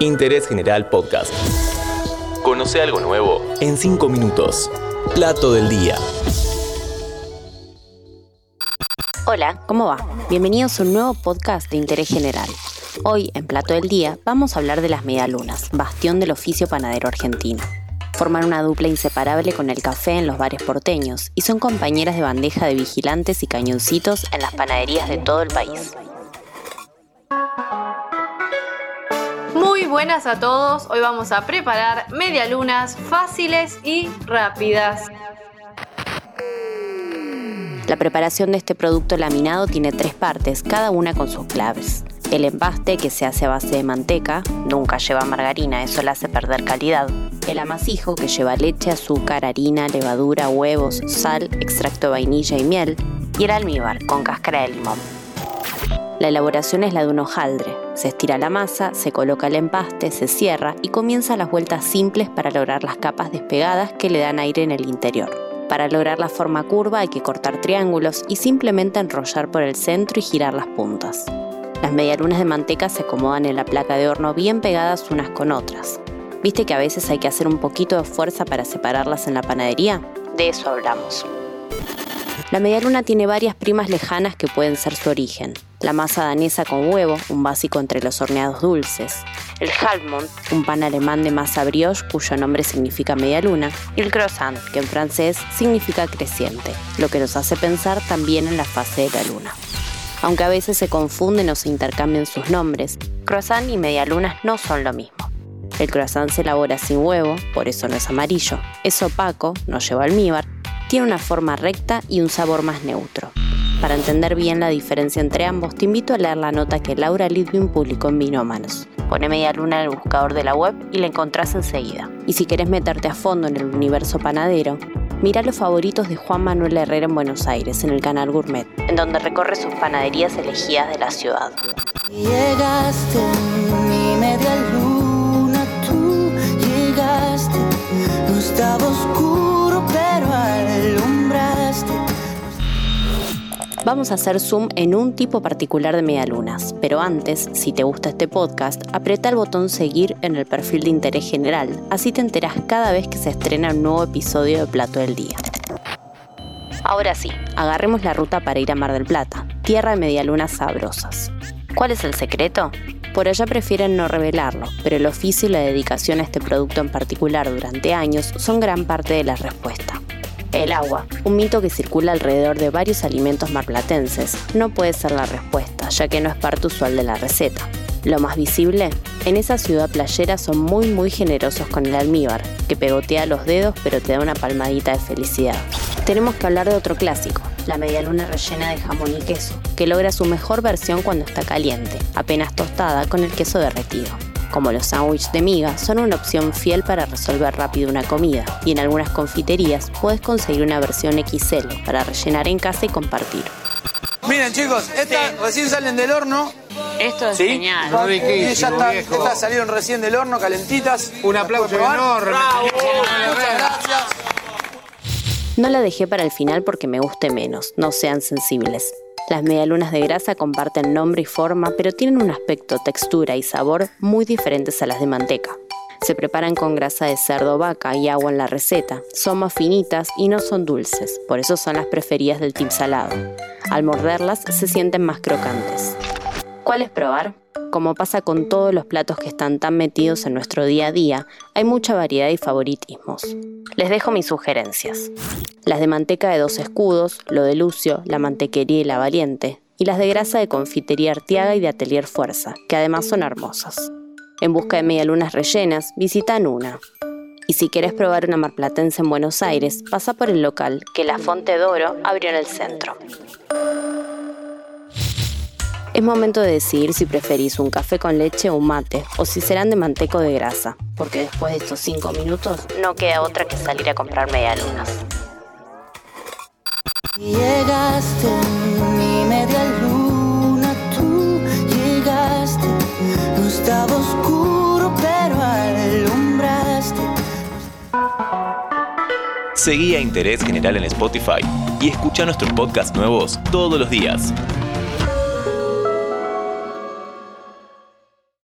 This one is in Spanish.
Interés General Podcast. Conoce algo nuevo en 5 minutos. Plato del día. Hola, ¿cómo va? Bienvenidos a un nuevo podcast de Interés General. Hoy, en Plato del Día, vamos a hablar de las medialunas, bastión del oficio panadero argentino. Forman una dupla inseparable con el café en los bares porteños y son compañeras de bandeja de vigilantes y cañoncitos en las panaderías de todo el país. Buenas a todos, hoy vamos a preparar medialunas fáciles y rápidas. La preparación de este producto laminado tiene tres partes, cada una con sus claves. El empaste, que se hace a base de manteca, nunca lleva margarina, eso le hace perder calidad. El amasijo, que lleva leche, azúcar, harina, levadura, huevos, sal, extracto de vainilla y miel. Y el almíbar, con cáscara de limón. La elaboración es la de un hojaldre. Se estira la masa, se coloca el empaste, se cierra y comienza las vueltas simples para lograr las capas despegadas que le dan aire en el interior. Para lograr la forma curva hay que cortar triángulos y simplemente enrollar por el centro y girar las puntas. Las medialunas de manteca se acomodan en la placa de horno bien pegadas unas con otras. ¿Viste que a veces hay que hacer un poquito de fuerza para separarlas en la panadería? De eso hablamos. La medialuna tiene varias primas lejanas que pueden ser su origen. La masa danesa con huevo, un básico entre los horneados dulces. El halbmond, un pan alemán de masa brioche cuyo nombre significa medialuna. Y el croissant, que en francés significa creciente, lo que nos hace pensar también en la fase de la luna. Aunque a veces se confunden o se intercambian sus nombres, croissant y medialunas no son lo mismo. El croissant se elabora sin huevo, por eso no es amarillo. Es opaco, no lleva almíbar tiene una forma recta y un sabor más neutro. Para entender bien la diferencia entre ambos, te invito a leer la nota que Laura Lidwin publicó en Vinómanos. Pone media luna en el buscador de la web y la encontrás enseguida. Y si querés meterte a fondo en el universo panadero, mira los favoritos de Juan Manuel Herrera en Buenos Aires, en el canal Gourmet, en donde recorre sus panaderías elegidas de la ciudad. Llegaste, mi media luna, tú llegaste, no estaba Vamos a hacer zoom en un tipo particular de medialunas, pero antes, si te gusta este podcast, aprieta el botón seguir en el perfil de interés general, así te enterás cada vez que se estrena un nuevo episodio de Plato del Día. Ahora sí, agarremos la ruta para ir a Mar del Plata, tierra de medialunas sabrosas. ¿Cuál es el secreto? Por allá prefieren no revelarlo, pero el oficio y la dedicación a este producto en particular durante años son gran parte de la respuesta. El agua, un mito que circula alrededor de varios alimentos marplatenses, no puede ser la respuesta, ya que no es parte usual de la receta. Lo más visible, en esa ciudad playera son muy muy generosos con el almíbar, que pegotea los dedos pero te da una palmadita de felicidad. Tenemos que hablar de otro clásico, la medialuna rellena de jamón y queso, que logra su mejor versión cuando está caliente, apenas tostada con el queso derretido. Como los sándwiches de miga, son una opción fiel para resolver rápido una comida, y en algunas confiterías puedes conseguir una versión XL para rellenar en casa y compartir. Miren chicos, estas recién salen del horno. Esto es ¿Sí? genial. Y ya está- estas salieron recién del horno, calentitas. Un aplauso enorme. Bravo, muchas gracias. No la dejé para el final porque me guste menos, no sean sensibles. Las medialunas de grasa comparten nombre y forma, pero tienen un aspecto, textura y sabor muy diferentes a las de manteca. Se preparan con grasa de cerdo vaca y agua en la receta. Son más finitas y no son dulces, por eso son las preferidas del team salado. Al morderlas se sienten más crocantes. ¿Cuál es probar? Como pasa con todos los platos que están tan metidos en nuestro día a día, hay mucha variedad y favoritismos. Les dejo mis sugerencias. Las de manteca de dos escudos, lo de Lucio, la mantequería y la valiente, y las de grasa de confitería Artiaga y de Atelier Fuerza, que además son hermosas. En busca de medialunas rellenas, visita Nuna. Y si quieres probar una marplatense en Buenos Aires, pasa por el local que la Fonte d'Oro abrió en el centro. Es momento de decidir si preferís un café con leche o un mate, o si serán de manteco de grasa, porque después de estos 5 minutos no queda otra que salir a comprar medialunas. Llegaste, mi media luna, tú llegaste, no estaba oscuro, pero alumbraste. Seguí a Interés General en Spotify y escucha nuestros podcasts nuevos todos los días.